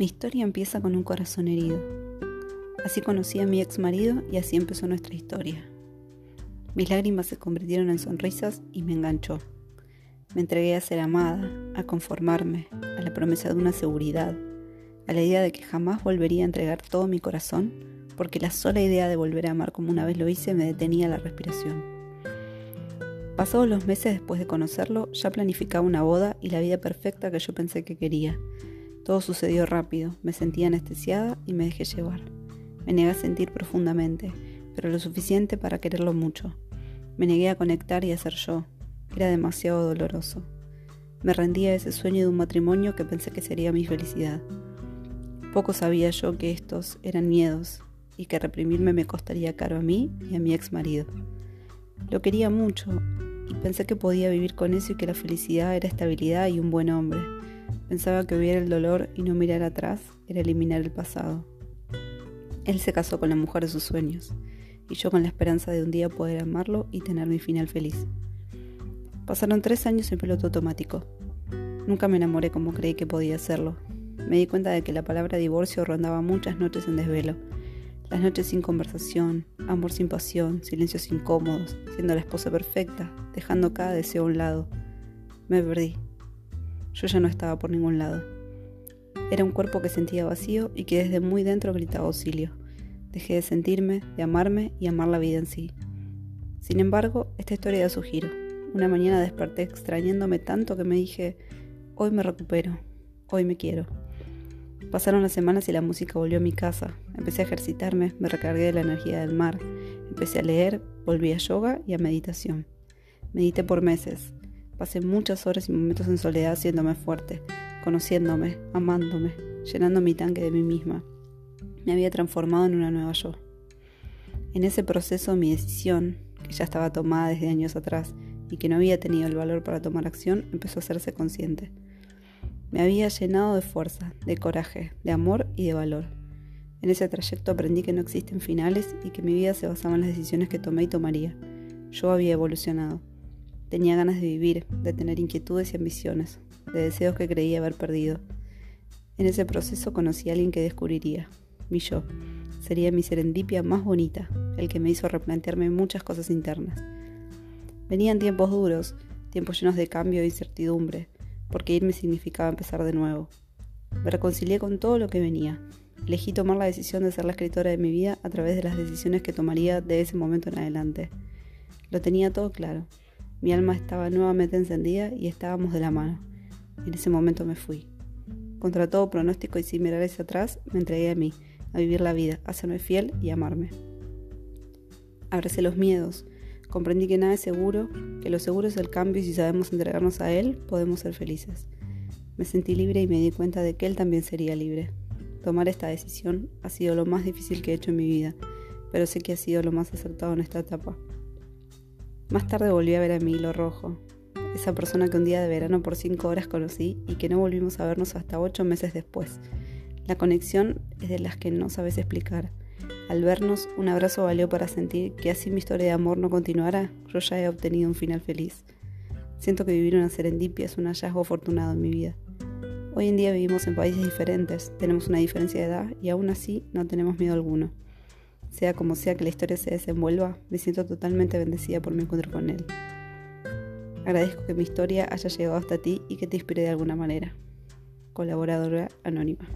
Mi historia empieza con un corazón herido. Así conocí a mi ex marido y así empezó nuestra historia. Mis lágrimas se convirtieron en sonrisas y me enganchó. Me entregué a ser amada, a conformarme, a la promesa de una seguridad, a la idea de que jamás volvería a entregar todo mi corazón, porque la sola idea de volver a amar como una vez lo hice me detenía la respiración. Pasados los meses después de conocerlo, ya planificaba una boda y la vida perfecta que yo pensé que quería, todo sucedió rápido, me sentí anestesiada y me dejé llevar. Me negué a sentir profundamente, pero lo suficiente para quererlo mucho. Me negué a conectar y a ser yo. Era demasiado doloroso. Me rendí a ese sueño de un matrimonio que pensé que sería mi felicidad. Poco sabía yo que estos eran miedos y que reprimirme me costaría caro a mí y a mi ex marido. Lo quería mucho y pensé que podía vivir con eso y que la felicidad era estabilidad y un buen hombre Pensaba que hubiera el dolor y no mirar atrás era eliminar el pasado. Él se casó con la mujer de sus sueños, y yo con la esperanza de un día poder amarlo y tener mi final feliz. Pasaron tres años en piloto automático. Nunca me enamoré como creí que podía hacerlo. Me di cuenta de que la palabra divorcio rondaba muchas noches en desvelo. Las noches sin conversación, amor sin pasión, silencios incómodos, siendo la esposa perfecta, dejando cada deseo a un lado. Me perdí. Yo ya no estaba por ningún lado. Era un cuerpo que sentía vacío y que desde muy dentro gritaba auxilio. Dejé de sentirme, de amarme y amar la vida en sí. Sin embargo, esta historia da su giro. Una mañana desperté extrañándome tanto que me dije, hoy me recupero, hoy me quiero. Pasaron las semanas y la música volvió a mi casa. Empecé a ejercitarme, me recargué de la energía del mar. Empecé a leer, volví a yoga y a meditación. Medité por meses. Pasé muchas horas y momentos en soledad haciéndome fuerte, conociéndome, amándome, llenando mi tanque de mí misma. Me había transformado en una nueva yo. En ese proceso mi decisión, que ya estaba tomada desde años atrás y que no había tenido el valor para tomar acción, empezó a hacerse consciente. Me había llenado de fuerza, de coraje, de amor y de valor. En ese trayecto aprendí que no existen finales y que mi vida se basaba en las decisiones que tomé y tomaría. Yo había evolucionado. Tenía ganas de vivir, de tener inquietudes y ambiciones, de deseos que creía haber perdido. En ese proceso conocí a alguien que descubriría, mi yo. Sería mi serendipia más bonita, el que me hizo replantearme muchas cosas internas. Venían tiempos duros, tiempos llenos de cambio e incertidumbre, porque irme significaba empezar de nuevo. Me reconcilié con todo lo que venía. Elegí tomar la decisión de ser la escritora de mi vida a través de las decisiones que tomaría de ese momento en adelante. Lo tenía todo claro. Mi alma estaba nuevamente encendida y estábamos de la mano. En ese momento me fui. Contra todo pronóstico y sin mirar hacia atrás, me entregué a mí, a vivir la vida, a serme fiel y amarme. Abracé los miedos. Comprendí que nada es seguro, que lo seguro es el cambio y si sabemos entregarnos a Él, podemos ser felices. Me sentí libre y me di cuenta de que Él también sería libre. Tomar esta decisión ha sido lo más difícil que he hecho en mi vida, pero sé que ha sido lo más acertado en esta etapa. Más tarde volví a ver a mi hilo rojo, esa persona que un día de verano por cinco horas conocí y que no volvimos a vernos hasta ocho meses después. La conexión es de las que no sabes explicar. Al vernos, un abrazo valió para sentir que así mi historia de amor no continuara, yo ya he obtenido un final feliz. Siento que vivir una serendipia es un hallazgo afortunado en mi vida. Hoy en día vivimos en países diferentes, tenemos una diferencia de edad y aún así no tenemos miedo alguno. Sea como sea que la historia se desenvuelva, me siento totalmente bendecida por mi encuentro con él. Agradezco que mi historia haya llegado hasta ti y que te inspire de alguna manera. Colaboradora anónima.